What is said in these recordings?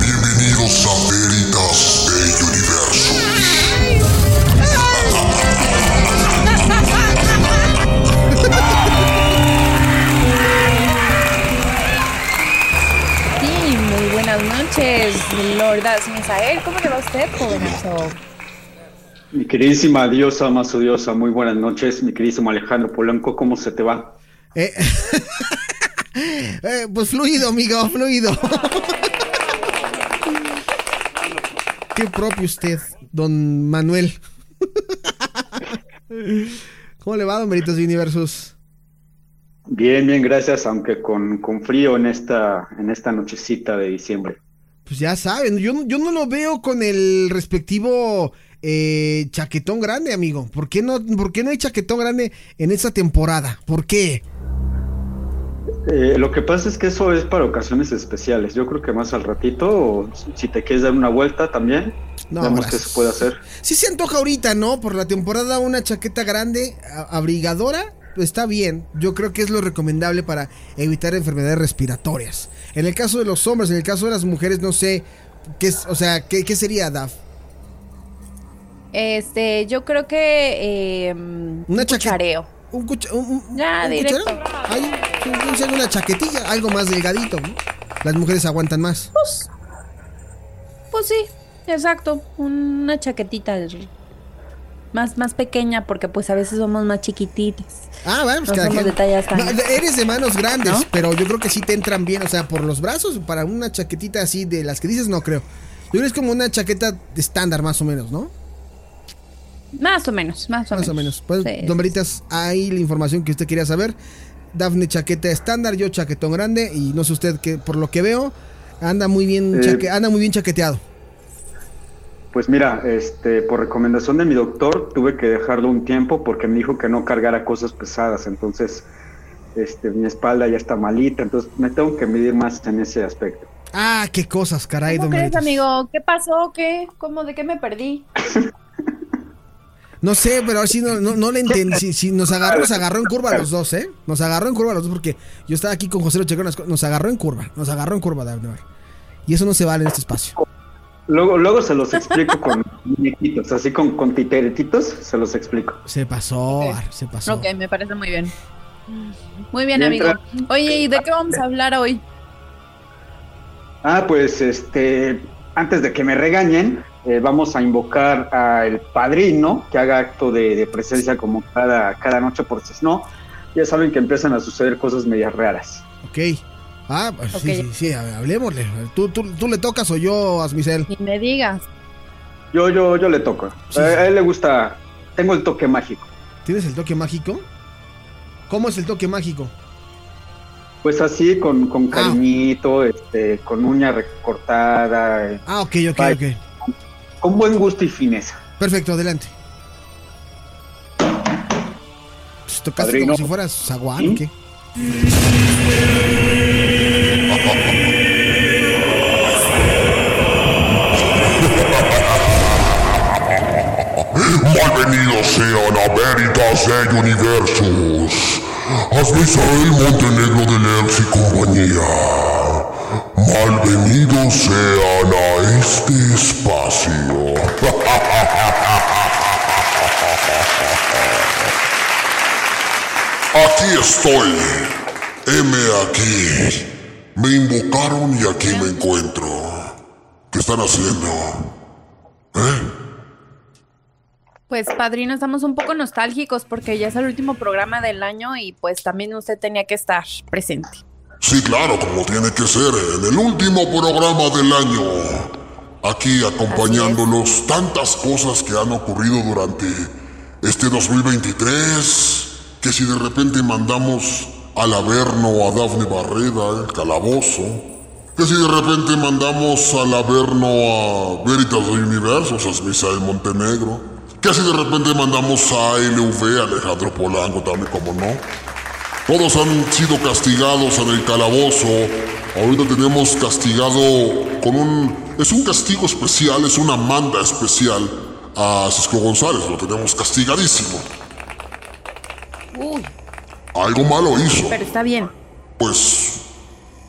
Bienvenidos a Veritas del Universo. Sí, muy buenas noches, Lordas Misael. ¿Cómo le va a usted, jovenazo? Mi queridísima diosa, más odiosa, muy buenas noches. Mi queridísimo Alejandro Polanco, ¿cómo se te va? Eh, eh, pues fluido, amigo, fluido. Qué propio usted, don Manuel. ¿Cómo le va, don Meritos Universus? Bien, bien, gracias, aunque con, con frío en esta, en esta nochecita de diciembre. Pues ya saben, yo, yo no lo veo con el respectivo eh, chaquetón grande, amigo. ¿Por qué, no, ¿Por qué no hay chaquetón grande en esta temporada? ¿Por qué? Eh, lo que pasa es que eso es para ocasiones especiales. Yo creo que más al ratito, o si te quieres dar una vuelta también, No, vemos qué se puede hacer. Sí se antoja ahorita, ¿no? Por la temporada una chaqueta grande, a- abrigadora, está bien. Yo creo que es lo recomendable para evitar enfermedades respiratorias. En el caso de los hombres, en el caso de las mujeres, no sé qué es, o sea, qué, qué sería, Daf. Este, yo creo que eh, un chaqueta. Un, cucha- un- un- Ya, cucharón. Sí, una chaquetilla, algo más delgadito. ¿no? Las mujeres aguantan más. Pues, pues sí, exacto. Una chaquetita más, más pequeña, porque pues a veces somos más chiquititas. Ah, bueno, pues No cada somos quien- de tallas tan- No, Eres de manos grandes, ¿No? pero yo creo que sí te entran bien. O sea, por los brazos, para una chaquetita así de las que dices, no creo. Yo creo que es como una chaqueta estándar, más o menos, ¿no? Más o menos, más o Más menos. o menos. Pues, Sí, don Veritas, ahí la información que usted quería saber. Dafne chaqueta estándar, yo chaquetón grande. Y no sé usted que por lo que veo, anda muy bien, Eh. chaque- anda muy bien chaqueteado. Pues mira, este, por recomendación de mi doctor, tuve que dejarlo un tiempo porque me dijo que no cargara cosas pesadas. Entonces, este, mi espalda ya está malita, entonces me tengo que medir más en ese aspecto. Ah, qué cosas, caray, ¿Cómo don crees, amigo? ¿Qué pasó? ¿Qué? ¿Cómo? ¿De qué me perdí? No sé, pero ahora sí no, no, no le entendí. Si, si nos agarró, nos agarró en curva a los dos, ¿eh? Nos agarró en curva los dos porque yo estaba aquí con José Locheco, nos, nos agarró en curva, nos agarró en curva, Dafne. Y eso no se vale en este espacio. Luego, luego se los explico con muñequitos, así con, con titeretitos, se los explico. Se pasó, se pasó. Ok, me parece muy bien. Muy bien, Bien, amigo. Oye, ¿y de qué vamos a hablar hoy? Ah, pues este, antes de que me regañen, eh, vamos a invocar al padrino que haga acto de, de presencia como cada, cada noche, porque si no, ya saben que empiezan a suceder cosas medias raras. Ok. Ah, pues Ok. sí, sí, sí, a ver, hablemosle. ¿Tú, tú, tú le tocas o yo, Asmicel? Ni me digas. Yo, yo, yo le toco. Sí, a, sí. a él le gusta, tengo el toque mágico. ¿Tienes el toque mágico? ¿Cómo es el toque mágico? Pues así, con, Ah. con cariñito, este, con uña recortada, Ah, ok, ok, Bye. ok. Con buen gusto y fineza. Perfecto, adelante. Pues, tocaste Padrino. como si fueras zaguán, ¿Sí? ¿o qué? Malvenidos sean a Veritas del Universus. Asmisael Montenegro de Lex y compañía. Malvenidos sean a este espacio. Aquí estoy. Heme aquí. Me invocaron y aquí me encuentro. ¿Qué están haciendo? ¿Eh? Pues, padrino, estamos un poco nostálgicos porque ya es el último programa del año y pues también usted tenía que estar presente. Sí, claro, como tiene que ser, en el último programa del año. Aquí acompañándolos tantas cosas que han ocurrido durante este 2023, que si de repente mandamos al Averno a Dafne Barreda, el calabozo. Que si de repente mandamos al Averno a Veritas del Universo, sea, Misael Montenegro. Que si de repente mandamos a LV, Alejandro Polanco también, como no. Todos han sido castigados en el calabozo. Ahorita tenemos castigado con un... Es un castigo especial, es una manda especial a Cisco González. Lo tenemos castigadísimo. Uy, Algo malo hizo. pero está bien. Pues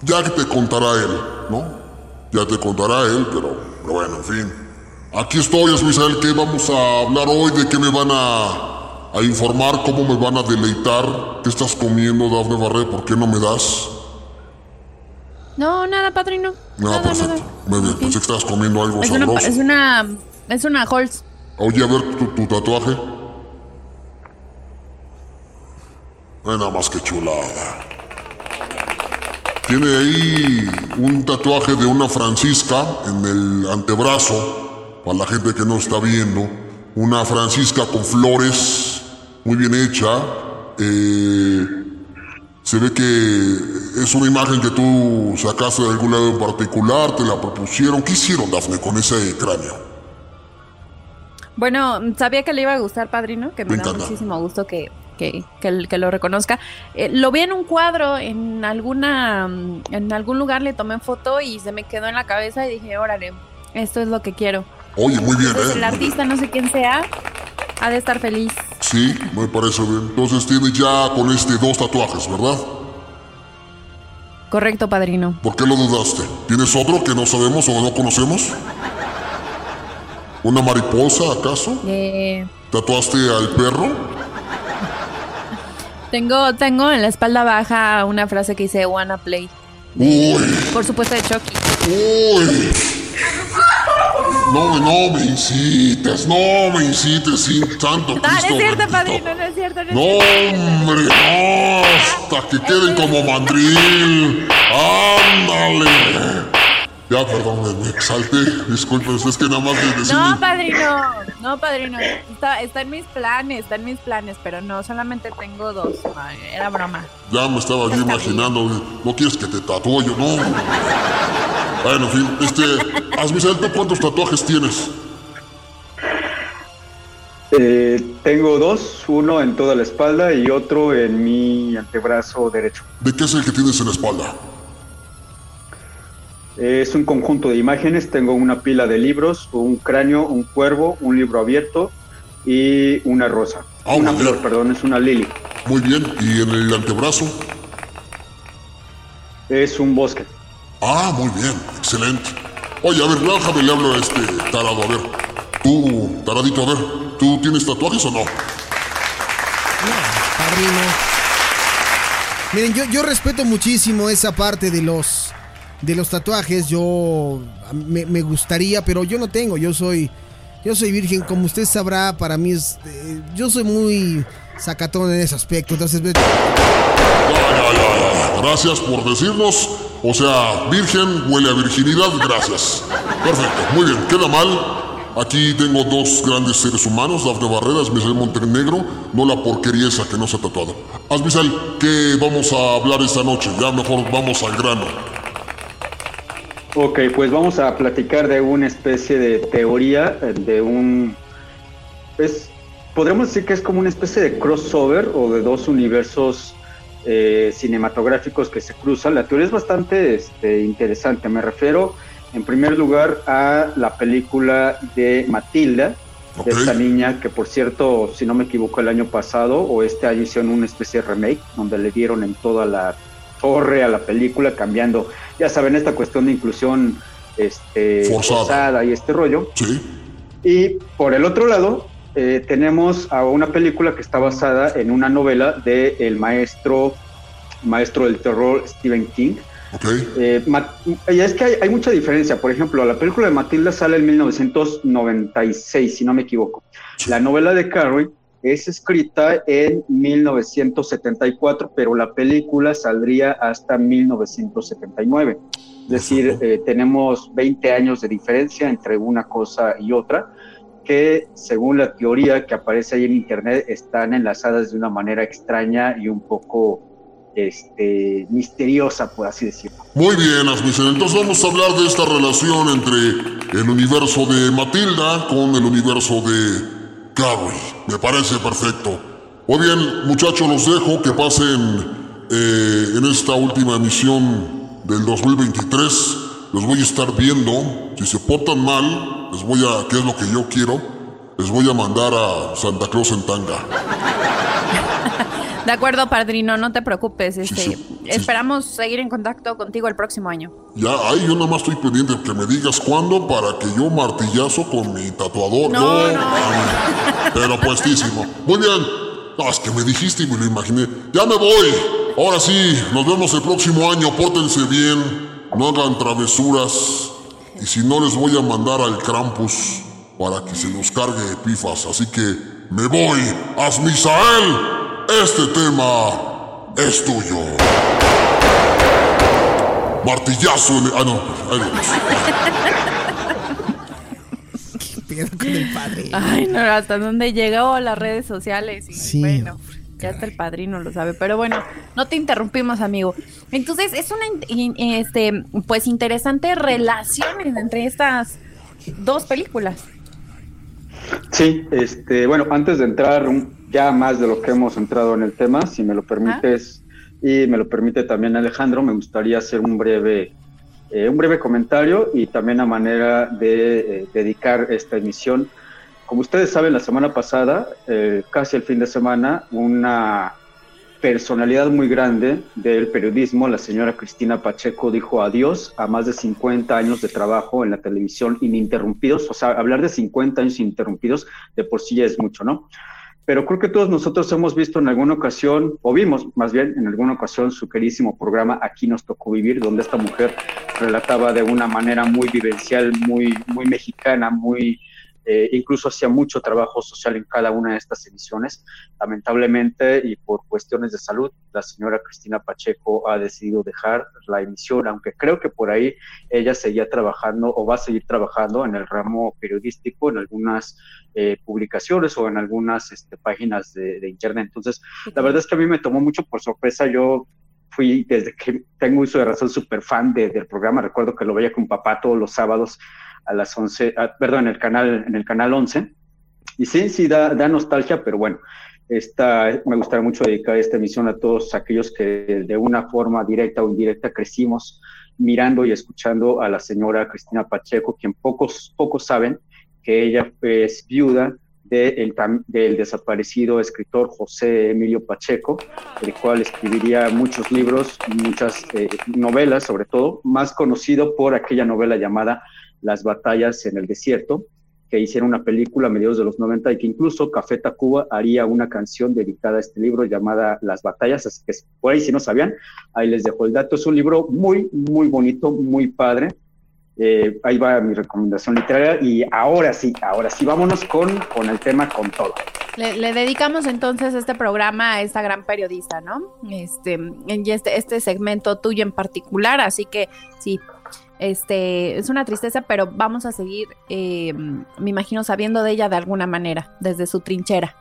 ya que te contará él, ¿no? Ya te contará él, pero, pero bueno, en fin. Aquí estoy, Esmisael, que vamos a hablar hoy de qué me van a, a informar, cómo me van a deleitar, qué estás comiendo, Dafne Barré, ¿por qué no me das? No, nada, padrino. No, nada, perfecto. nada. Muy bien, pensé que estabas comiendo algo Es una, sabroso. es una, es una Halls. Oye, a ver tu, tu tatuaje. Nada más que chulada. Tiene ahí un tatuaje de una Francisca en el antebrazo, para la gente que no está viendo. Una Francisca con flores, muy bien hecha. Eh, se ve que es una imagen que tú sacaste de algún lado en particular, te la propusieron. ¿Qué hicieron, Dafne, con ese cráneo? Bueno, sabía que le iba a gustar, padrino, que me, Me da muchísimo gusto que, que, que, que lo reconozca. Eh, lo vi en un cuadro, en alguna, en algún lugar le tomé foto y se me quedó en la cabeza y dije, órale, esto es lo que quiero. Oye, muy bien, Pues ¿eh? el artista, no sé quién sea, ha de estar feliz. Sí, me parece bien. Entonces tienes ya con este dos tatuajes, ¿verdad? Correcto, padrino. ¿Por qué lo dudaste? ¿Tienes otro que no sabemos o no conocemos? ¿Una mariposa, acaso? Eh, ¿Tatuaste al perro? tengo, tengo en la espalda baja una frase que dice Wanna Play. Uy, Por supuesto de Chucky. uy. No, no me incites, no me incites, sin santo No, no Cristo es cierto, padrino, no es cierto, no es No, cierto. hombre, no, hasta que queden como mandril. Ándale. Ya, perdón, me, me exalté. Disculpen, es que nada más de decir. No, padrino, no, padrino. Está, está en mis planes, está en mis planes, pero no, solamente tengo dos. Ay, era broma. Ya me estaba yo imaginando. No quieres que te tatúe yo, no. Bueno, en fin, este. Asmisael, ¿tú cuántos tatuajes tienes? Eh, tengo dos, uno en toda la espalda y otro en mi antebrazo derecho. ¿De qué es el que tienes en la espalda? Es un conjunto de imágenes, tengo una pila de libros, un cráneo, un cuervo, un libro abierto y una rosa. Ah, una flor, bien. perdón, es una lily. Muy bien. ¿Y en el antebrazo? Es un bosque. Ah, muy bien. Excelente. Oye, a ver, déjame le hablo a este tarado. A ver. Tú, taradito, a ver. ¿Tú tienes tatuajes o no? Padrino. Miren, yo, yo respeto muchísimo esa parte de los de los tatuajes. Yo me, gustaría, pero yo no tengo. Yo soy yo soy virgen, como usted sabrá. Para mí es eh, yo soy muy sacatón en ese aspecto. Entonces, Ya. Gracias por decirnos. O sea, virgen huele a virginidad, gracias. Perfecto, muy bien, queda mal. Aquí tengo dos grandes seres humanos, Dafne Barrera, Asmisael Montenegro, no la porquería esa que no se ha tatuado. Asmisael, ¿qué vamos a hablar esta noche? Ya mejor vamos al grano. Ok, pues vamos a platicar de una especie de teoría, eh, de un... Es, podríamos decir que es como una especie de crossover o de dos universos eh, cinematográficos que se cruzan. La teoría es bastante este, interesante. Me refiero, en primer lugar, a la película de Matilda, de esta niña que, por cierto, si no me equivoco, el año pasado o este año hicieron una especie de remake donde le dieron en toda la torre a la película, cambiando, ya saben, esta cuestión de inclusión este, Forzada. forzada y este rollo. Sí, Y por el otro lado, eh, tenemos a una película que está basada en una novela del el maestro, maestro del terror Stephen King. ok. Eh, y es que hay, hay mucha diferencia. Por ejemplo, la película de Matilda sale en 1996, si no me equivoco. La novela de Carrie es escrita en 1974, pero la película saldría hasta 1979. Es decir, eh, tenemos 20 años de diferencia entre una cosa y otra, que según la teoría que aparece ahí en internet están enlazadas de una manera extraña y un poco este, misteriosa, por así decirlo. Muy bien, Asmisen. Entonces vamos a hablar de esta relación entre el universo de Matilda con el universo de Me parece perfecto. Muy bien, muchachos, los dejo que pasen eh, en esta última emisión del 2023. Les voy a estar viendo. Si se portan mal, les voy a, que es lo que yo quiero, les voy a mandar a Santa Claus en tanga. De acuerdo, padrino, no te preocupes. Este, Esperamos seguir en contacto contigo el próximo año. Ya, ahí yo nada más estoy pendiente que me digas cuándo para que yo martillazo con mi tatuador. No, no. Pero puestísimo. Muy bien. No, es que me dijiste y me lo imaginé. Ya me voy. Ahora sí, nos vemos el próximo año. Pórtense bien. No hagan travesuras. Y si no, les voy a mandar al Krampus para que se los cargue pifas. Así que me voy. Asmisael. Este tema es tuyo. Martillazo en Ah, no. ¿Qué con el padre? Ay, no, hasta dónde llegó las redes sociales. Y sí. Bueno, ya hasta el padrino lo sabe. Pero bueno, no te interrumpimos, amigo. Entonces, es una este, pues interesante relación entre estas dos películas. Sí, este, bueno, antes de entrar un, ya más de lo que hemos entrado en el tema, si me lo permites y me lo permite también Alejandro, me gustaría hacer un breve, eh, un breve comentario y también a manera de eh, dedicar esta emisión. Como ustedes saben, la semana pasada, eh, casi el fin de semana, una personalidad muy grande del periodismo, la señora Cristina Pacheco, dijo adiós a más de 50 años de trabajo en la televisión ininterrumpidos. O sea, hablar de 50 años ininterrumpidos de por sí ya es mucho, ¿no? Pero creo que todos nosotros hemos visto en alguna ocasión, o vimos más bien en alguna ocasión, su querísimo programa Aquí nos tocó vivir, donde esta mujer relataba de una manera muy vivencial, muy, muy mexicana, muy eh, incluso hacía mucho trabajo social en cada una de estas emisiones. Lamentablemente y por cuestiones de salud, la señora Cristina Pacheco ha decidido dejar la emisión, aunque creo que por ahí ella seguía trabajando o va a seguir trabajando en el ramo periodístico, en algunas eh, publicaciones o en algunas este, páginas de, de internet. Entonces, la verdad es que a mí me tomó mucho por sorpresa. Yo fui desde que tengo uso de razón súper fan del programa. Recuerdo que lo veía con papá todos los sábados a las 11, ah, perdón, en el canal, en el canal 11. Y sí, sí, da, da nostalgia, pero bueno, esta, me gustaría mucho dedicar esta emisión a todos aquellos que de una forma directa o indirecta crecimos mirando y escuchando a la señora Cristina Pacheco, quien pocos, pocos saben que ella es viuda de del desaparecido escritor José Emilio Pacheco, el cual escribiría muchos libros, muchas eh, novelas sobre todo, más conocido por aquella novela llamada las batallas en el desierto, que hicieron una película a mediados de los 90 y que incluso Café Tacuba haría una canción dedicada a este libro llamada Las batallas, así que por ahí si no sabían, ahí les dejo el dato. Es un libro muy, muy bonito, muy padre. Eh, ahí va mi recomendación literaria y ahora sí, ahora sí, vámonos con, con el tema con todo. Le, dedicamos entonces este programa a esta gran periodista, ¿no? Este, y este, este segmento tuyo en particular, así que sí, este, es una tristeza, pero vamos a seguir, eh, me imagino, sabiendo de ella de alguna manera, desde su trinchera.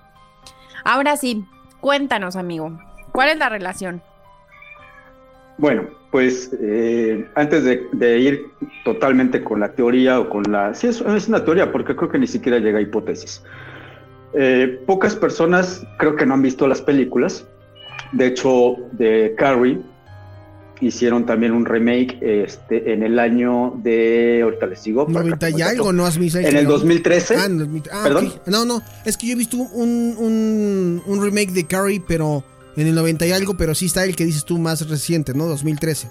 Ahora sí, cuéntanos, amigo, ¿cuál es la relación? Bueno, pues eh, antes de, ir totalmente con la teoría o con la... Sí, es, una teoría porque creo que ni siquiera llega a hipótesis. Eh, pocas personas creo que no han visto las películas. De hecho, de Carrie, hicieron también un remake este, en el año de, ahorita les digo. 90 y algo, ¿no? Has visto en el 2013. Ah, ah, ¿Perdón? No, no, es que yo he visto un, un, un, remake de Carrie, pero en el 90 y algo, pero sí está el que dices tú más reciente, ¿no? 2013.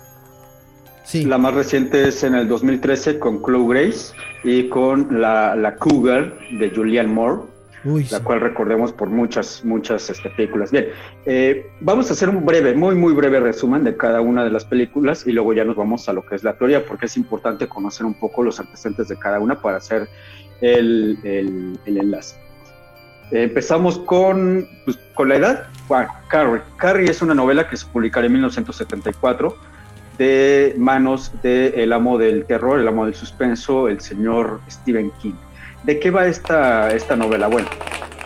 Sí. La más reciente es en el 2013 con Chloe Grace y con la, la Cougar de Julianne Moore la cual recordemos por muchas, muchas este, películas. Bien, eh, vamos a hacer un breve, muy, muy breve resumen de cada una de las películas y luego ya nos vamos a lo que es la teoría, porque es importante conocer un poco los antecedentes de cada una para hacer el, el, enlace. Eh, empezamos con, pues, con la edad. Bueno, Carrie. Carrie es una novela que se publicará en 1974 de manos del amo del terror, el amo del suspenso, el señor Stephen King. ¿De qué va esta, esta novela? Bueno,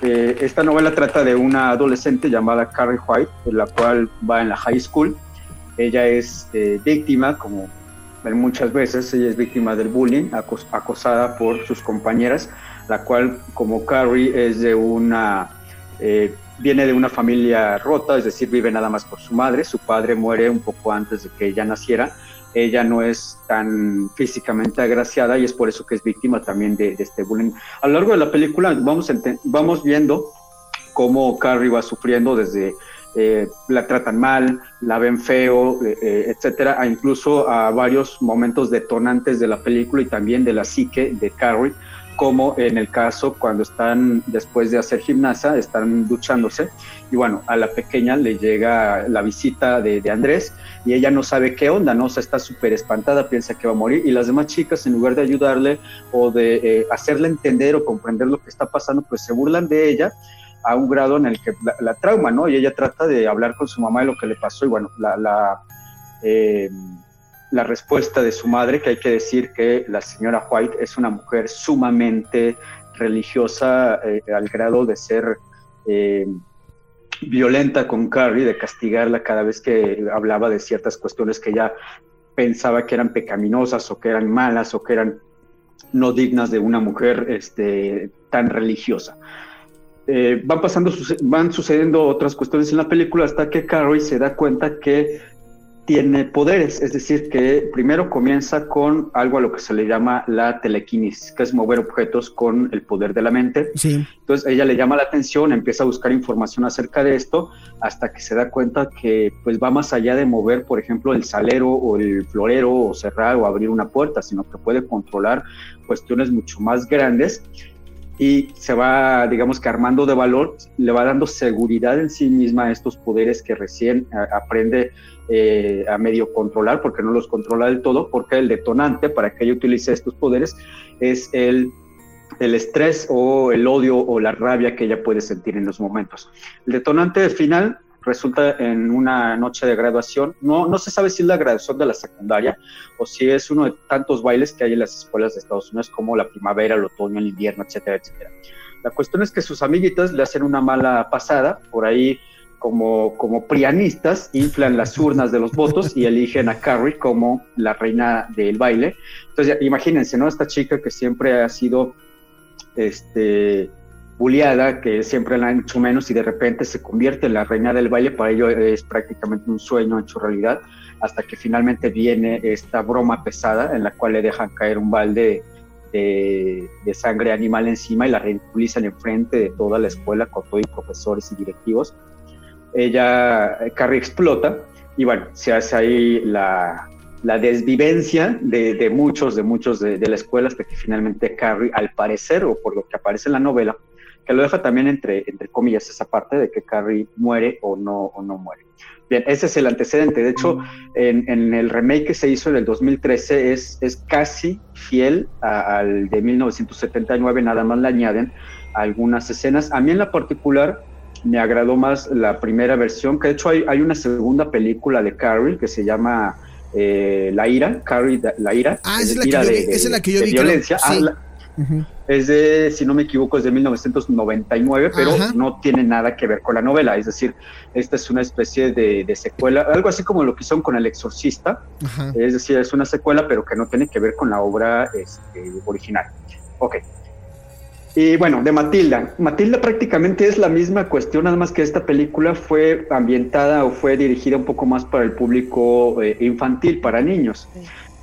eh, esta novela trata de una adolescente llamada Carrie White, la cual va en la high school. Ella es eh, víctima, como muchas veces, ella es víctima del bullying, acosada por sus compañeras, la cual, como Carrie, es de una eh, viene de una familia rota, es decir, vive nada más por su madre. Su padre muere un poco antes de que ella naciera. Ella no es tan físicamente agraciada y es por eso que es víctima también de, este bullying. A lo largo de la película vamos, vamos viendo cómo Carrie va sufriendo desde eh, la tratan mal, la ven feo, eh, eh, etcétera, a incluso a varios momentos detonantes de la película y también de la psique de Carrie, como en el caso cuando están después de hacer gimnasia, están duchándose y bueno, a la pequeña le llega la visita de, Andrés y ella no sabe qué onda, ¿no? O sea, está súper espantada, piensa que va a morir y las demás chicas en lugar de ayudarle o de eh, hacerle entender o comprender lo que está pasando, pues se burlan de ella a un grado en el que la, trauma, ¿no? Y ella trata de hablar con su mamá de lo que le pasó y bueno, la... la eh, la respuesta de su madre, que hay que decir que la señora White es una mujer sumamente religiosa eh, al grado de ser eh, violenta con Carrie, de castigarla cada vez que hablaba de ciertas cuestiones que ella pensaba que eran pecaminosas o que eran malas o que eran no dignas de una mujer este, tan religiosa. Eh, van pasando, van sucediendo otras cuestiones en la película hasta que Carrie se da cuenta que tiene poderes, es decir, que primero comienza con algo a lo que se le llama la telequinesis, que es mover objetos con el poder de la mente. Sí. Entonces ella le llama la atención, empieza a buscar información acerca de esto, hasta que se da cuenta que pues va más allá de mover, por ejemplo, el salero o el florero o cerrar o abrir una puerta, sino que puede controlar cuestiones mucho más grandes y se va, digamos que armando de valor, le va dando seguridad en sí misma a estos poderes que recién aprende eh, a medio controlar, porque no los controla del todo, porque el detonante para que ella utilice estos poderes es el, el estrés o el odio o la rabia que ella puede sentir en los momentos. El detonante final resulta en una noche de graduación. No, no se sabe si es la graduación de la secundaria o si es uno de tantos bailes que hay en las escuelas de Estados Unidos como la primavera, el otoño, el invierno, etcétera, etcétera. La cuestión es que sus amiguitas le hacen una mala pasada, por ahí como, como prianistas, inflan las urnas de los votos y eligen a Carrie como la reina del baile. Entonces, imagínense, ¿no? Esta chica que siempre ha sido este, buleada, que siempre la han hecho menos y de repente se convierte en la reina del baile, para ello es prácticamente un sueño hecho realidad, hasta que finalmente viene esta broma pesada en la cual le dejan caer un balde de, sangre animal encima y la ridiculizan enfrente de toda la escuela con todos profesores y directivos ella, Carrie explota y bueno, se hace ahí la, la desvivencia de, de, muchos, de muchos de, la escuela hasta que finalmente Carrie, al parecer, o por lo que aparece en la novela, que lo deja también entre, entre comillas esa parte de que Carrie muere o no, o no muere. Bien, ese es el antecedente. De hecho, en, en el remake que se hizo en el 2013 es, es casi fiel al de 1979, nada más le añaden algunas escenas. A mí en la particular me agradó más la primera versión, que de hecho hay, hay una segunda película de Carrie que se llama eh, La Ira, Carrie La Ira. Ah, es, la que, yo, de, es la que yo vi. Violencia. Ah, es de, si no me equivoco, es de 1999, pero no tiene nada que ver con la novela. Es decir, esta es una especie de, de secuela, algo así como lo que hicieron con El Exorcista. Es decir, es una secuela, pero que no tiene que ver con la obra este, original. Ok. Y bueno, de Matilda. Matilda prácticamente es la misma cuestión, nada más que esta película fue ambientada o fue dirigida un poco más para el público eh, infantil, para niños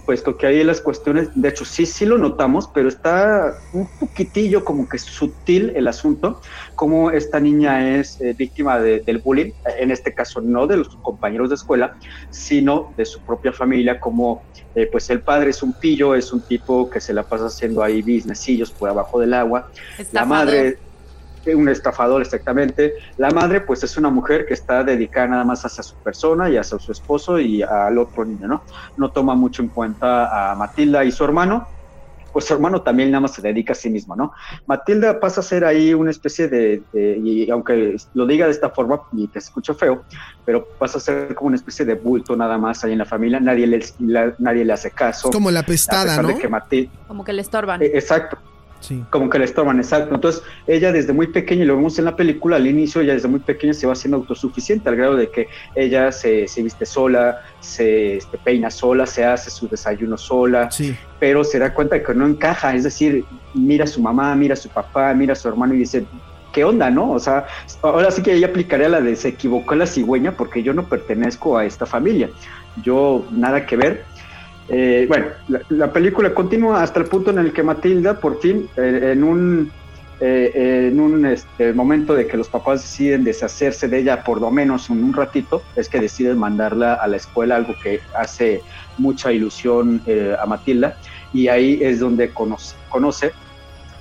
puesto que ahí las cuestiones, de hecho sí, sí lo notamos, pero está un poquitillo como que sutil el asunto, como esta niña es eh, víctima del bullying, en este caso no de los compañeros de escuela, sino de su propia familia, como eh, pues el padre es un pillo, es un tipo que se la pasa haciendo ahí businessillos por abajo del agua, la madre un estafador exactamente. La madre, pues es una mujer que está dedicada nada más hacia su persona y hacia su esposo y al otro niño, ¿no? No toma mucho en cuenta a Matilda y su hermano, pues su hermano también nada más se dedica a sí mismo, ¿no? Matilda pasa a ser ahí una especie de, y aunque lo diga de esta forma y te escucho feo, pero pasa a ser como una especie de bulto nada más ahí en la familia, nadie le, nadie le hace caso. como la pestada, ¿no? como que le estorban. Eh, exacto, Como que le estorban, exacto. Entonces, ella desde muy pequeña, y lo vemos en la película, al inicio, ella desde muy pequeña se va haciendo autosuficiente, al grado de que ella se, viste sola, se este, peina sola, se hace su desayuno sola, pero se da cuenta que no encaja, es decir, mira a su mamá, mira a su papá, mira a su hermano y dice, ¿qué onda, no? O sea, ahora sí que ella aplicaría la de se equivocó la cigüeña porque yo no pertenezco a esta familia, yo nada que ver eh, bueno, la, película continúa hasta el punto en el que Matilda, por fin, eh, en un, eh, en un este, momento de que los papás deciden deshacerse de ella por lo menos un, un, ratito, es que deciden mandarla a la escuela, algo que hace mucha ilusión a Matilda, y ahí es donde conoce, conoce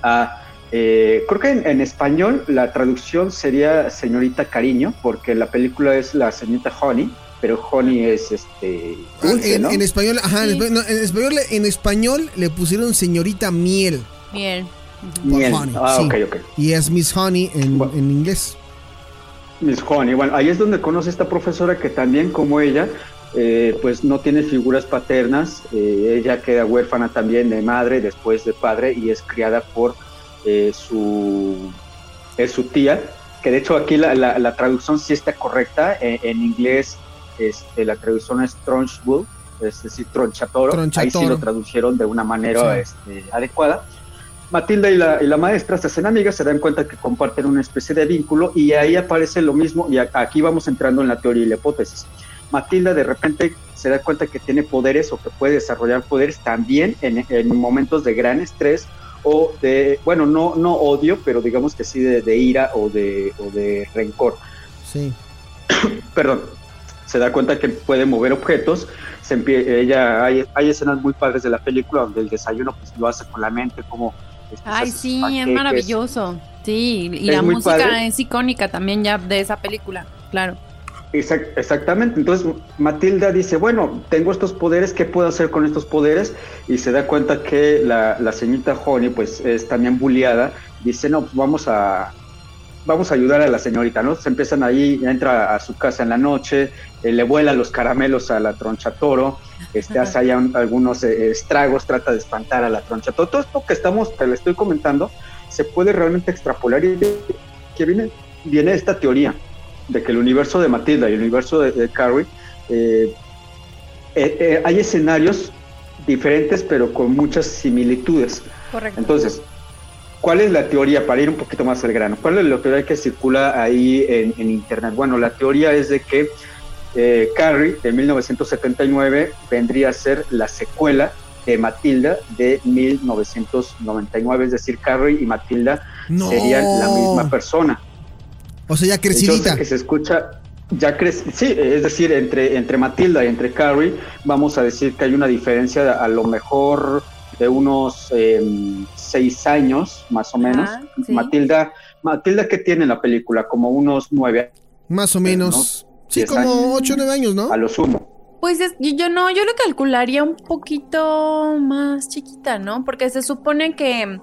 a... creo que en, español la traducción sería señorita cariño, porque la película es la señorita Honey, pero honey es este ah, en, español ajá en, español, en, español, le pusieron señorita miel. Miel. Miel. ah, ok, ok. y es Miss Honey en, en inglés. Miss Honey bueno ahí es donde conoce esta profesora que también como ella eh, pues no tiene figuras paternas eh, ella queda huérfana también de madre después de padre y es criada por eh, su es su tía que de hecho aquí la, la, traducción sí está correcta en inglés este, la traducción es Tronchbull, es decir, tronchatoro. Ahí sí lo tradujeron de una manera este, adecuada. Matilda y la, y la, maestra se hacen amigas, se dan cuenta que comparten una especie de vínculo y ahí aparece lo mismo y aquí vamos entrando en la teoría y la hipótesis. Matilda de repente se da cuenta que tiene poderes o que puede desarrollar poderes también en, en momentos de gran estrés o de, bueno, no, no odio, pero digamos que sí de, de ira o de, o de rencor. Sí. Perdón se da cuenta que puede mover objetos. Se ella hay, hay, escenas muy padres de la película donde el desayuno pues lo hace con la mente, como este, Ay, sí, es maravilloso. Sí, y la música es icónica también ya de esa película, claro. exactamente, entonces Matilda dice, bueno, tengo estos poderes, ¿qué puedo hacer con estos poderes? Y se da cuenta que la, la señorita Honey pues es también bulliada, dice, no, pues vamos a, vamos a ayudar a la señorita, ¿no? Se empiezan ahí, entra a su casa en la noche, eh, le vuela los caramelos a la troncha toro, este, hace allá algunos eh, estragos, trata de espantar a la troncha toro. Todo esto que estamos, que le estoy comentando, se puede realmente extrapolar y que viene, viene esta teoría de que el universo de Matilda y el universo de, Carrie eh, hay escenarios diferentes pero con muchas similitudes. Correcto. Entonces, ¿Cuál es la teoría, para ir un poquito más al grano, cuál es la teoría que circula ahí en, Internet? Bueno, la teoría es de que eh, Carrie de 1979 vendría a ser la secuela de Matilda de 1999, es decir, Carrie y Matilda serían la misma persona. O sea, ya crecidita. que se escucha, ya crece, sí, es decir, entre, entre Matilda y entre Carrie, vamos a decir que hay una diferencia a lo mejor de unos em, seis años, más o menos. Matilda, Matilda, ¿qué tiene la película? Como unos nueve. Más o menos. Sí, como ocho o nueve años, ¿no? A lo sumo. Pues yo no, yo lo calcularía un poquito más chiquita, ¿no? Porque se supone que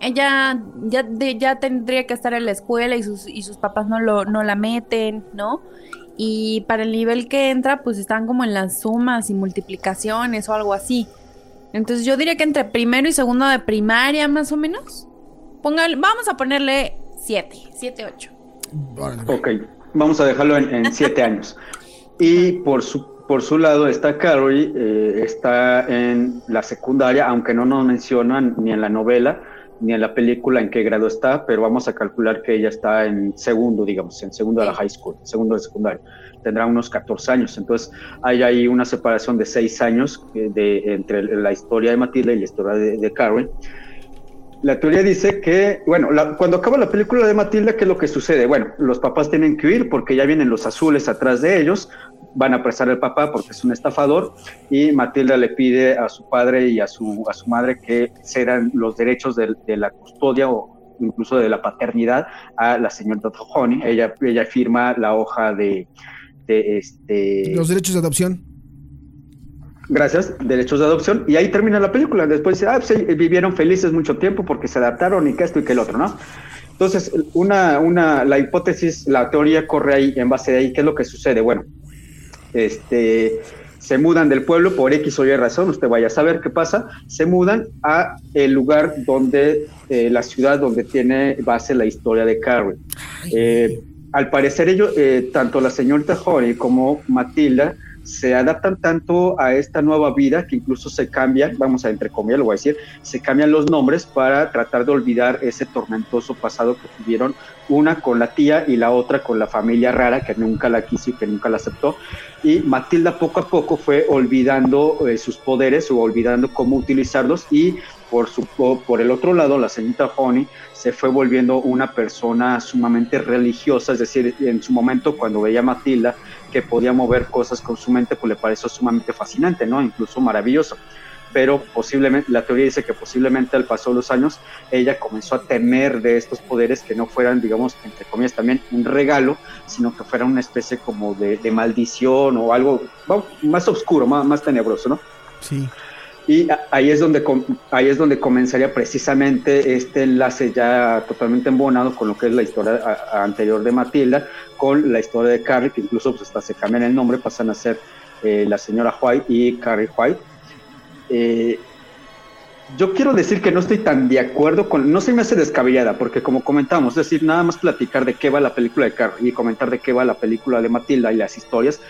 ella ya, ya tendría que estar en la escuela y sus, y sus papás no, lo, no la meten, ¿no? Y para el nivel que entra, pues están como en las sumas y multiplicaciones o algo así. Entonces yo diría que entre primero y segundo de primaria, más o menos. Póngale, vamos a ponerle 7, 7, 8. Ok, vamos a dejarlo en 7 años. Y por su, por su lado está Carrie, eh, está en la secundaria, aunque no nos mencionan ni en la novela ni en la película en qué grado está, pero vamos a calcular que ella está en segundo, digamos, en segundo de la high school, segundo de secundaria tendrá unos 14 años. Entonces hay ahí una separación de 6 años eh, de, entre la historia de Matilda y la historia de, de Carrie. La teoría dice que, bueno, cuando acaba la película de Matilda, ¿qué es lo que sucede? Bueno, los papás tienen que huir porque ya vienen los azules atrás de ellos, van a apresar al papá porque es un estafador y Matilda le pide a su padre y a su, a su madre que cedan los derechos de, de la custodia o incluso de la paternidad a la señora Honey. Ella, ella firma la hoja de, este, Los derechos de adopción. Gracias, derechos de adopción. Y ahí termina la película. Después dice, ah, pues, vivieron felices mucho tiempo porque se adaptaron y que esto y que el otro, ¿no? Entonces, una, una, la hipótesis, la teoría corre ahí en base de ahí. ¿Qué es lo que sucede? Bueno, este, se mudan del pueblo por X o Y razón, usted vaya a saber qué pasa, se mudan a el lugar donde, eh, la ciudad donde tiene base la historia de Carrie. Eh, al parecer ellos, eh, tanto la señorita Honey como Matilda, se adaptan tanto a esta nueva vida que incluso se cambian, vamos a entre comillas, lo decir, se cambian los nombres para tratar de olvidar ese tormentoso pasado que tuvieron una con la tía y la otra con la familia rara que nunca la quiso y que nunca la aceptó. Y Matilda poco a poco fue olvidando eh, sus poderes o olvidando cómo utilizarlos y por, su, por el otro lado, la señorita Honey se fue volviendo una persona sumamente religiosa, es decir, en su momento cuando veía a Matilda que podía mover cosas con su mente, pues le pareció sumamente fascinante, ¿no? Incluso maravilloso. Pero posiblemente, la teoría dice que posiblemente al paso de los años, ella comenzó a temer de estos poderes que no fueran, digamos, entre comillas, también un regalo, sino que fueran una especie como de, maldición o algo más oscuro, más, más tenebroso, ¿no? Sí. Y ahí es donde ahí es donde comenzaría precisamente este enlace ya totalmente embonado con lo que es la historia anterior de Matilda, con la historia de Carrie, que incluso pues, hasta se cambian el nombre, pasan a ser eh, la señora White y Carrie White. Eh, yo quiero decir que no estoy tan de acuerdo con, no se me hace descabellada, porque como comentamos, es decir, nada más platicar de qué va la película de Carrie y comentar de qué va la película de Matilda y las historias,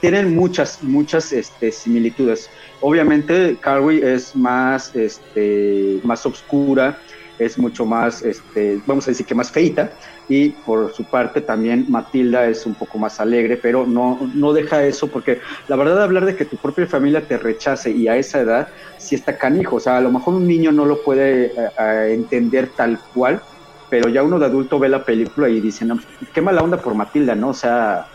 tienen muchas, muchas este, similitudes. Obviamente, Carrie es más, este, más oscura, es mucho más, este, vamos a decir que más feita, y por su parte también Matilda es un poco más alegre, pero no, no deja eso, porque la verdad hablar de que tu propia familia te rechace y a esa edad sí está canijo, o sea, a lo mejor un niño no lo puede eh, entender tal cual, pero ya uno de adulto ve la película y dice, no, qué mala onda por Matilda, ¿no? O sea,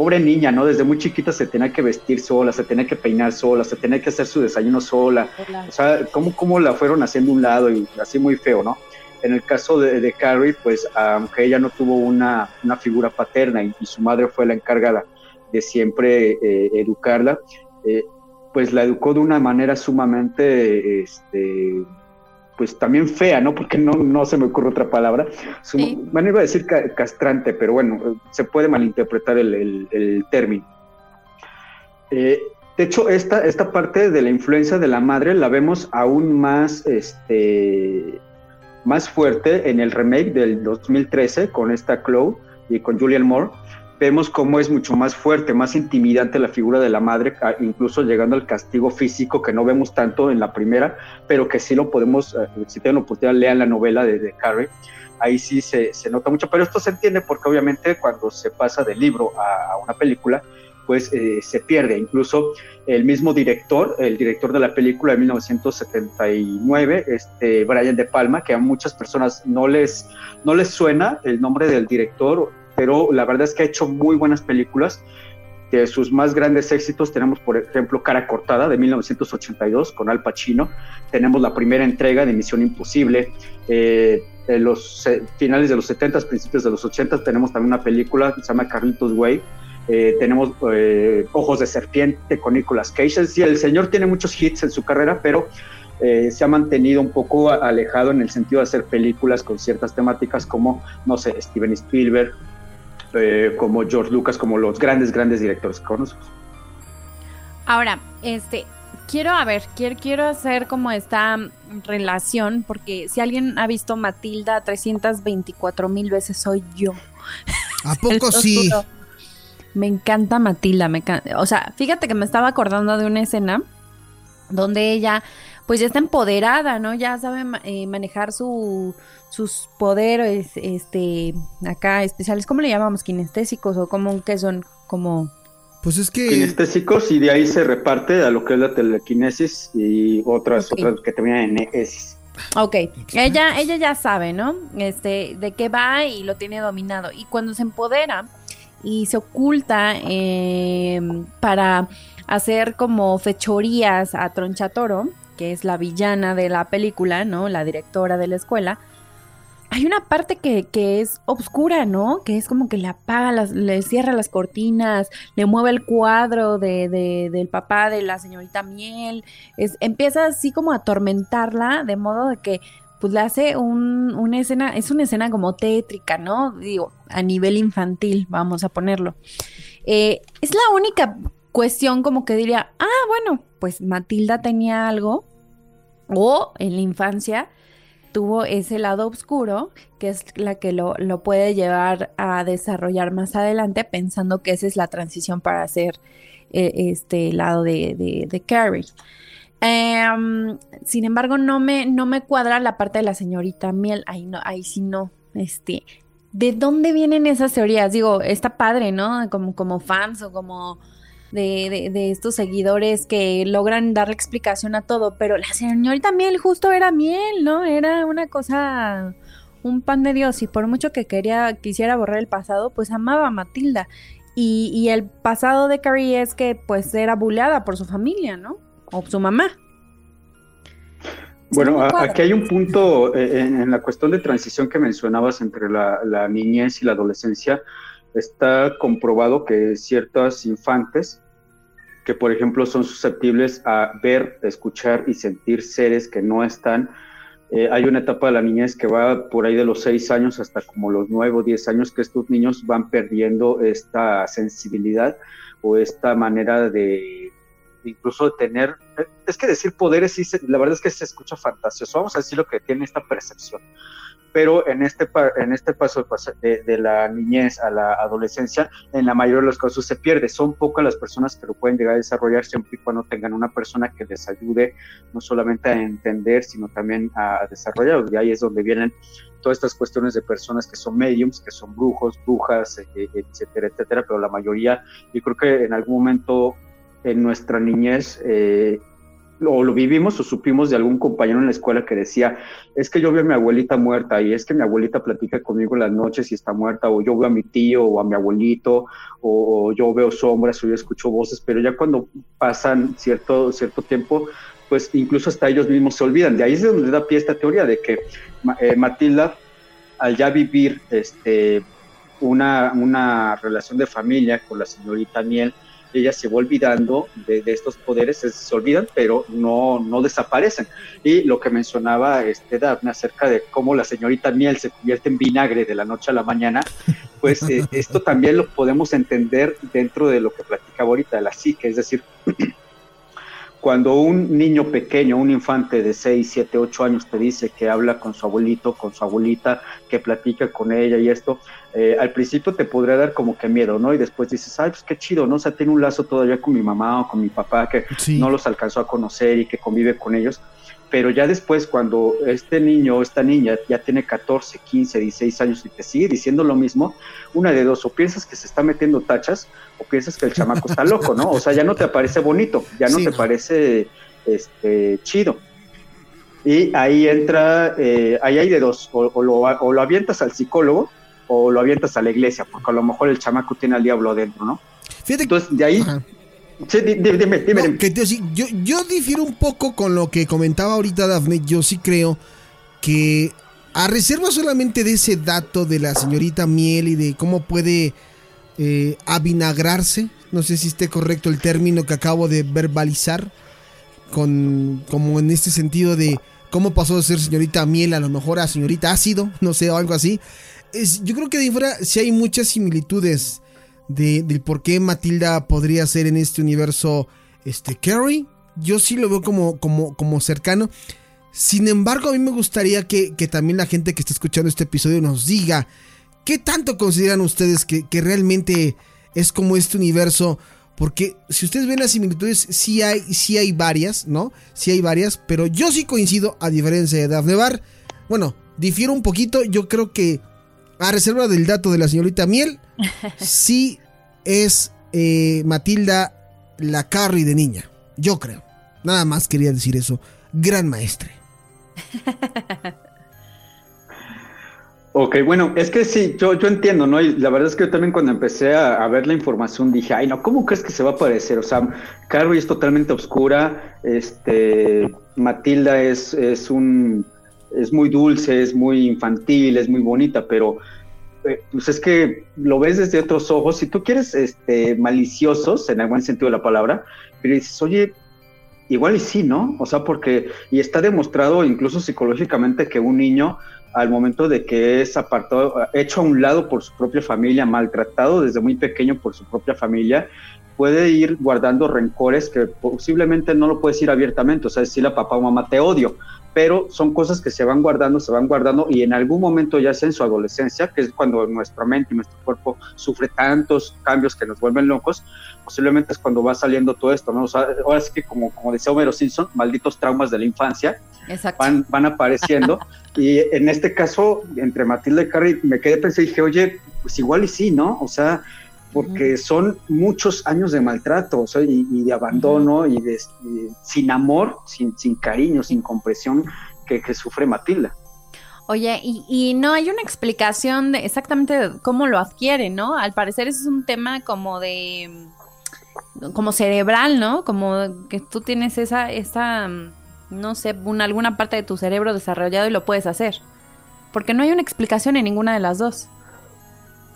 pobre niña, ¿no? Desde muy chiquita se tenía que vestir sola, se tenía que peinar sola, se tenía que hacer su desayuno sola. O sea, ¿cómo, cómo la fueron haciendo un lado y así muy feo, ¿no? En el caso de, Carrie, pues aunque ella no tuvo una, figura paterna y, su madre fue la encargada de siempre eh, educarla, eh, pues la educó de una manera sumamente este, pues también fea, ¿no? Porque no, no se me ocurre otra palabra. Su, Bueno, iba a decir castrante, pero bueno, se puede malinterpretar el, término. Eh, de hecho, esta, esta parte de la influencia de la madre la vemos aún más, este, más fuerte en el remake del 2013 con esta Chloe y con Julian Moore, vemos cómo es mucho más fuerte, más intimidante la figura de la madre, incluso llegando al castigo físico que no vemos tanto en la primera, pero que sí lo podemos, eh, si tienen la oportunidad, lean la novela de, Carrie, ahí sí se, nota mucho, pero esto se entiende porque obviamente cuando se pasa del libro a, una película, pues eh, se pierde. Incluso el mismo director, el director de la película de 1979, este Brian De Palma, que a muchas personas no les, no les suena el nombre del director pero la verdad es que ha hecho muy buenas películas. De sus más grandes éxitos tenemos, por ejemplo, Cara Cortada de 1982 con Al Pacino. Tenemos la primera entrega de Misión Imposible. Eh, en los finales de los 70, principios de los 80 tenemos también una película que se llama Carlitos Way. Eh, tenemos eh, Ojos de Serpiente con Nicolas Cage. Es el señor tiene muchos hits en su carrera, pero se ha mantenido un poco alejado en el sentido de hacer películas con ciertas temáticas como, no sé, Steven Spielberg, eh, como George Lucas, como los grandes, grandes directores que conocemos. Ahora, este, quiero, a ver, quiero, quiero hacer como esta relación, porque si alguien ha visto Matilda 324 mil veces, soy yo. ¿A poco sí? Me encanta Matilda, me o sea, fíjate que me estaba acordando de una escena donde ella pues ya está empoderada, ¿no? Ya sabe eh, manejar su, sus poderes, este, acá especiales, ¿cómo le llamamos? Kinestésicos o como que son como... Pues es que... Kinestésicos y de ahí se reparte a lo que es la telequinesis y otras, otras que terminan en esis. Ok, ella, ella ya sabe, ¿no? Este, de qué va y lo tiene dominado. Y cuando se empodera y se oculta em, para hacer como fechorías a Tronchatoro, que es la villana de la película, ¿no? La directora de la escuela. Hay una parte que, es oscura, ¿no? Que es como que le apaga, las, le cierra las cortinas, le mueve el cuadro de, del papá de la señorita Miel. Es, empieza así como a atormentarla, de modo de que pues le hace un, una escena, es una escena como tétrica, ¿no? Digo, a nivel infantil, vamos a ponerlo. Eh, es la única cuestión como que diría, ah, bueno, pues Matilda tenía algo, o en la infancia tuvo ese lado oscuro, que es la que lo, puede llevar a desarrollar más adelante, pensando que esa es la transición para hacer eh, este lado de, de, Carrie. Em, sin embargo, no me, no me cuadra la parte de la señorita Miel. Ahí, no, ahí sí no. Este, ¿De dónde vienen esas teorías? Digo, está padre, ¿no? Como, como fans o como de, de, estos seguidores que logran darle explicación a todo, pero la señorita Miel justo era miel, ¿no? Era una cosa, un pan de Dios y por mucho que quería, quisiera borrar el pasado, pues amaba a Matilda. Y, y el pasado de Carrie es que pues era buleada por su familia, ¿no? O su mamá. Bueno, aquí hay un punto eh, en, la cuestión de transición que mencionabas entre la, la niñez y la adolescencia está comprobado que ciertos infantes que por ejemplo son susceptibles a ver, escuchar y sentir seres que no están. Eh, hay una etapa de la niñez que va por ahí de los seis años hasta como los nueve o diez años que estos niños van perdiendo esta sensibilidad o esta manera de incluso de tener, es que decir poderes, la verdad es que se escucha fantasioso, vamos a decir lo que tiene esta percepción pero en este, en este paso de, la niñez a la adolescencia, en la mayoría de los casos se pierde. Son pocas las personas que lo pueden llegar a desarrollar siempre y cuando tengan una persona que les ayude no solamente a entender, sino también a desarrollar. Y ahí es donde vienen todas estas cuestiones de personas que son mediums, que son brujos, brujas, e, e, etcétera, etcétera, pero la mayoría, yo creo que en algún momento en nuestra niñez eh, o lo vivimos o supimos de algún compañero en la escuela que decía, es que yo veo a mi abuelita muerta y es que mi abuelita platica conmigo en las noches y está muerta, o yo veo a mi tío o a mi abuelito, o, yo veo sombras o yo escucho voces, pero ya cuando pasan cierto, cierto tiempo, pues incluso hasta ellos mismos se olvidan. De ahí es donde da pie esta teoría de que eh, Matilda, al ya vivir este, una, una relación de familia con la señorita Miel, ella se va olvidando de, estos poderes, se, olvidan, pero no, no desaparecen. Y lo que mencionaba este Daphne acerca de cómo la señorita Miel se convierte en vinagre de la noche a la mañana, pues eh, esto también lo podemos entender dentro de lo que platicaba ahorita la psique, es decir, cuando un niño pequeño, un infante de 6, 7, 8 años te dice que habla con su abuelito, con su abuelita, que platica con ella y esto, eh, al principio te podría dar como que miedo, ¿no? Y después dices, ay, pues qué chido, ¿no? O sea, tiene un lazo todavía con mi mamá o con mi papá que no los alcanzó a conocer y que convive con ellos pero ya después cuando este niño o esta niña ya tiene 14, 15, 16 años y te sigue diciendo lo mismo, una de dos, o piensas que se está metiendo tachas o piensas que el chamaco está loco, ¿no? O sea, ya no te parece bonito, ya no te parece este, chido. Y ahí entra, eh, ahí hay de dos, o, lo, avientas al psicólogo o lo avientas a la iglesia, porque a lo mejor el chamaco tiene al diablo adentro, ¿no? Fíjate Entonces, de ahí... Sí, dime, dime. yo, yo difiero un poco con lo que comentaba ahorita Dafne. Yo sí creo que a reserva solamente de ese dato de la señorita Miel y de cómo puede eh, avinagrarse, no sé si esté correcto el término que acabo de verbalizar, con como en este sentido de cómo pasó de ser señorita Miel a lo mejor a señorita Ácido, no sé, o algo así. Es, yo creo que de fuera sí hay muchas similitudes de, del por qué Matilda podría ser en este universo este, Carrie. Yo sí lo veo como, como, como cercano. Sin embargo, a mí me gustaría que, también la gente que está escuchando este episodio nos diga qué tanto consideran ustedes que, realmente es como este universo. Porque si ustedes ven las similitudes, sí hay, sí hay varias, ¿no? Sí hay varias, pero yo sí coincido, a diferencia de Daphne Bar. Bueno, difiero un poquito, yo creo que a reserva del dato de la señorita Miel, sí es eh, Matilda la Carrie de niña. Yo creo. Nada más quería decir eso. Gran maestre. Ok, bueno, es que sí, yo, yo entiendo, ¿no? Y la verdad es que yo también cuando empecé a, ver la información dije, ay, no, ¿cómo crees que se va a parecer? O sea, Carrie es totalmente oscura, este, Matilda es, es un, es muy dulce, es muy infantil, es muy bonita, pero eh, pues es que lo ves desde otros ojos. Si tú quieres este, maliciosos, en el buen sentido de la palabra, pero dices, oye, igual y sí, ¿no? O sea, porque, y está demostrado incluso psicológicamente que un niño, al momento de que es apartado, hecho a un lado por su propia familia, maltratado desde muy pequeño por su propia familia, puede ir guardando rencores que posiblemente no lo puedes ir abiertamente, o sea, decirle a papá o mamá, te odio, pero son cosas que se van guardando, se van guardando y en algún momento ya sea en su adolescencia, que es cuando nuestra mente y nuestro cuerpo sufre tantos cambios que nos vuelven locos, posiblemente es cuando va saliendo todo esto, ¿no? O sea, ahora es que como, como decía Homero Simpson, malditos traumas de la infancia van, van apareciendo y en este caso, entre Matilda y Carrie, me quedé pensé y dije, oye, pues igual y sí, ¿no? O sea, porque son muchos años de maltrato y, de abandono y de sin amor, sin, sin, cariño, sin compresión que, sufre Matilda. Oye, y, no hay una explicación de exactamente cómo lo adquiere, ¿no? Al parecer es un tema como de como cerebral, ¿no? Como que tú tienes esa, esa, no sé, una, alguna parte de tu cerebro desarrollado y lo puedes hacer. Porque no hay una explicación en ninguna de las dos.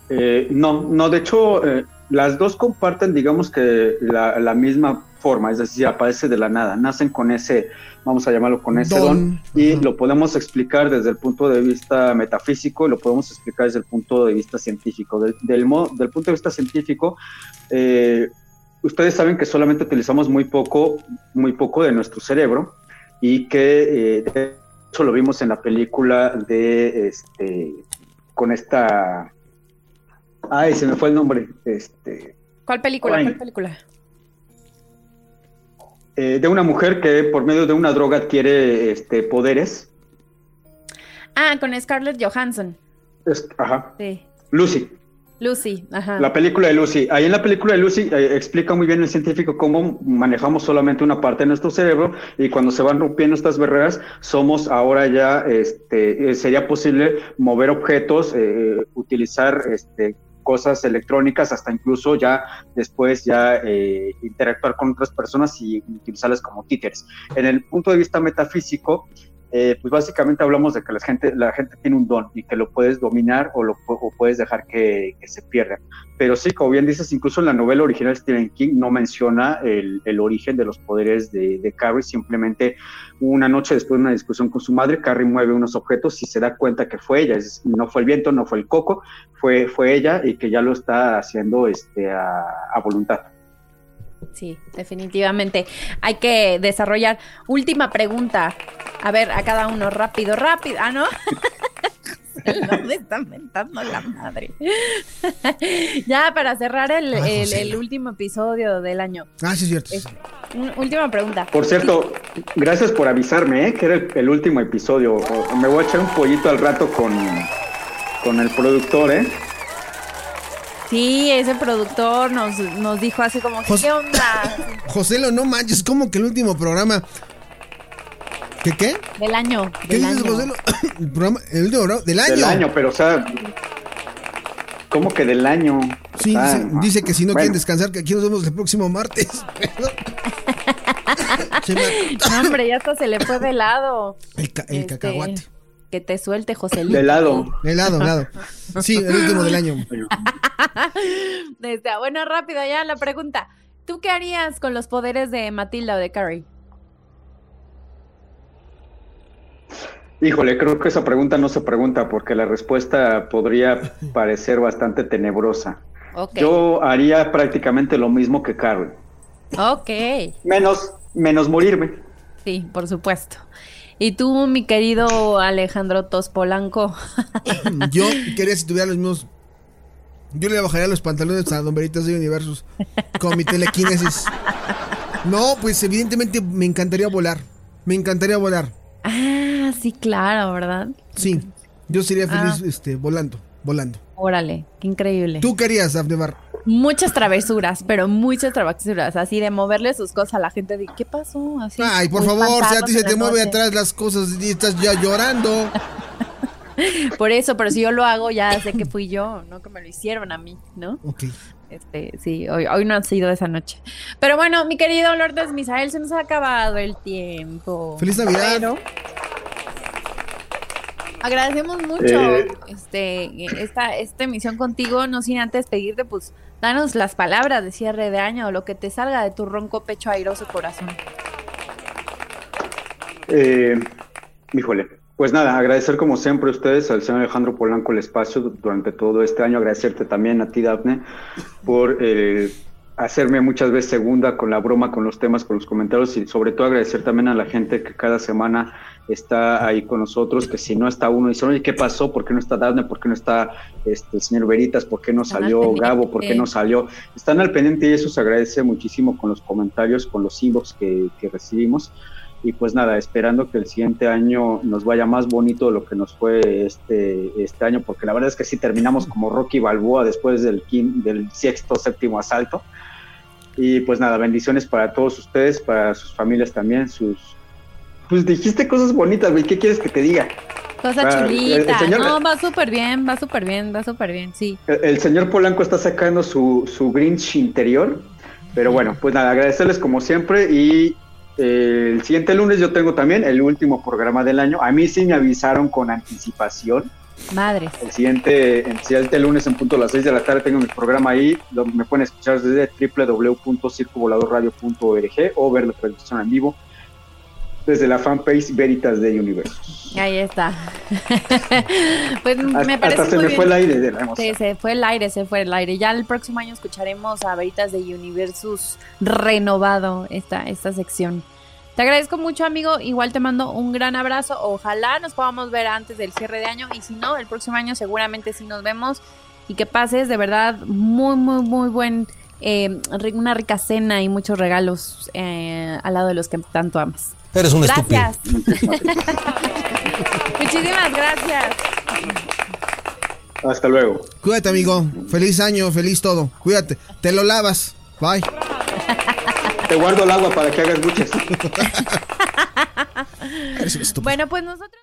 Eh, no, no, de hecho, eh, las dos comparten, digamos que la, misma forma, es decir, aparece de la nada, nacen con ese, vamos a llamarlo con ese don, y lo podemos explicar desde el punto de vista metafísico, lo podemos explicar desde el punto de vista científico. Del, del, del punto de vista científico, eh, ustedes saben que solamente utilizamos muy poco, muy poco de nuestro cerebro y que de hecho lo vimos en la película de este con esta Ay, se me fue el nombre. Este. ¿Cuál película? ¿Cuál película? Eh, de una mujer que por medio de una droga adquiere este, poderes. Ah, con Scarlett Johansson. ajá. Sí. Lucy. Lucy, ajá. La película de Lucy. Ahí en la película de Lucy eh, explica muy bien el científico cómo manejamos solamente una parte de nuestro cerebro y cuando se van rompiendo estas barreras, somos ahora ya, este, eh, sería posible mover objetos, utilizar este, cosas electrónicas, hasta incluso ya después ya eh, interactuar con otras personas y utilizarlas como títeres. En el punto de vista metafísico, eh, pues básicamente hablamos de que la gente, la gente tiene un don y que lo puedes dominar o lo puedes dejar que, se pierda. Pero sí, como bien dices, incluso en la novela original Stephen King no menciona el, origen de los poderes de, Carrie, simplemente una noche después de una discusión con su madre, Carrie mueve unos objetos y se da cuenta que fue ella, no fue el viento, no fue el coco, fue, fue ella y que ya lo está haciendo este, a voluntad. Sí, definitivamente. Hay que desarrollar. Última pregunta. A ver, a cada uno, rápido, rápido. Ah, ¿no? me están mentando la madre. ya, para cerrar el, ah, último episodio del año. Ah, sí, es cierto. última pregunta. Por cierto, gracias por avisarme, ¿eh? que era el, último episodio. Me voy a echar un pollito al rato con, con el productor, ¿eh? Sí, ese productor nos, nos dijo así como, ¿qué onda? José, lo no manches, como que el último programa... ¿Qué qué? Del año. ¿Qué dices, José? El, programa, el último programa del año. Del año, pero o sea... ¿Cómo que del año? Sí, dice, que si no quieren descansar, que aquí nos vemos el próximo martes. no, hombre, ya hasta se le fue de lado. El, el este, cacahuate que te suelte, José De lado. De lado, de lado. Sí, el último del año. Desde, bueno, rápido, ya la pregunta. ¿Tú qué harías con los poderes de Matilda o de Carrie? Híjole, creo que esa pregunta no se pregunta porque la respuesta podría parecer bastante tenebrosa. Yo haría prácticamente lo mismo que Carrie. Ok. Menos, menos morirme. Sí, por supuesto. Y tú, mi querido Alejandro Tospolanco. Yo quería si tuviera los mismos. Yo le bajaría los pantalones a Don Veritas de Universos con mi telequinesis. No, pues evidentemente me encantaría volar. Me encantaría volar. Ah, sí, claro, ¿verdad? Sí, yo sería feliz ah. este, volando, volando. Órale, qué increíble. ¿Tú querías, Daphne Bar? Muchas travesuras, pero muchas travesuras, así de moverle sus cosas a la gente de ¿qué pasó? Así, Ay, por favor, si a ti se te mueve atrás las cosas y estás ya llorando. por eso, pero si yo lo hago ya sé que fui yo, no que me lo hicieron a mí, ¿no? Ok. Este, sí, hoy, hoy no ha sido esa noche. Pero bueno, mi querido Lourdes Misael, se nos ha acabado el tiempo. Feliz Navidad. agradecemos mucho eh. este, esta, esta emisión contigo, no sin antes pedirte, pues, Danos las palabras de cierre de año o lo que te salga de tu ronco pecho airoso corazón. Eh, híjole, pues nada, agradecer como siempre a ustedes, al señor Alejandro Polanco el espacio durante todo este año, agradecerte también a ti, Dafne, por eh, hacerme muchas veces segunda con la broma, con los temas, con los comentarios y sobre todo agradecer también a la gente que cada semana está ahí con nosotros, que si no está uno, dice, oye, ¿qué pasó? ¿Por qué no está Dafne? ¿Por qué no está este, el señor Veritas? ¿Por qué no salió Gabo? ¿Por qué no salió? Están al pendiente y eso se agradece muchísimo con los comentarios, con los inbox que, que recibimos. Y pues nada, esperando que el siguiente año nos vaya más bonito de lo que nos fue este, este año, porque la verdad es que sí terminamos como Rocky Balboa después del, del sexto, séptimo asalto. Y pues nada, bendiciones para todos ustedes, para sus familias también, sus... Pues dijiste cosas bonitas, güey, ¿qué quieres que te diga? Cosa chulita. no, va súper bien, va súper bien, va súper bien, sí. El, señor Polanco está sacando su, su Grinch interior, pero bueno, pues nada, agradecerles como siempre y el siguiente lunes yo tengo también el último programa del año. A mí sí me avisaron con anticipación Madre. El siguiente, el siguiente lunes en punto a las 6 de la tarde tengo mi programa ahí. me pueden escuchar desde www.circovoladorradio.org o ver la transmisión en vivo desde la fanpage Veritas de Universo. Ahí está. pues me parece hasta se me fue el aire de la emoción. Sí, se fue el aire, se fue el aire. Ya el próximo año escucharemos a Veritas de Universus renovado esta, esta sección. Te agradezco mucho, amigo. Igual te mando un gran abrazo. Ojalá nos podamos ver antes del cierre de año. Y si no, el próximo año seguramente sí nos vemos. Y que pases de verdad muy, muy, muy buen. Eh, una rica cena y muchos regalos eh, al lado de los que tanto amas. Eres un gracias. Muchísimas gracias. Hasta luego. Cuídate, amigo. Feliz año, feliz todo. Cuídate. Te lo lavas. Bye. Te guardo el agua para que hagas muchas. bueno, pues nosotros.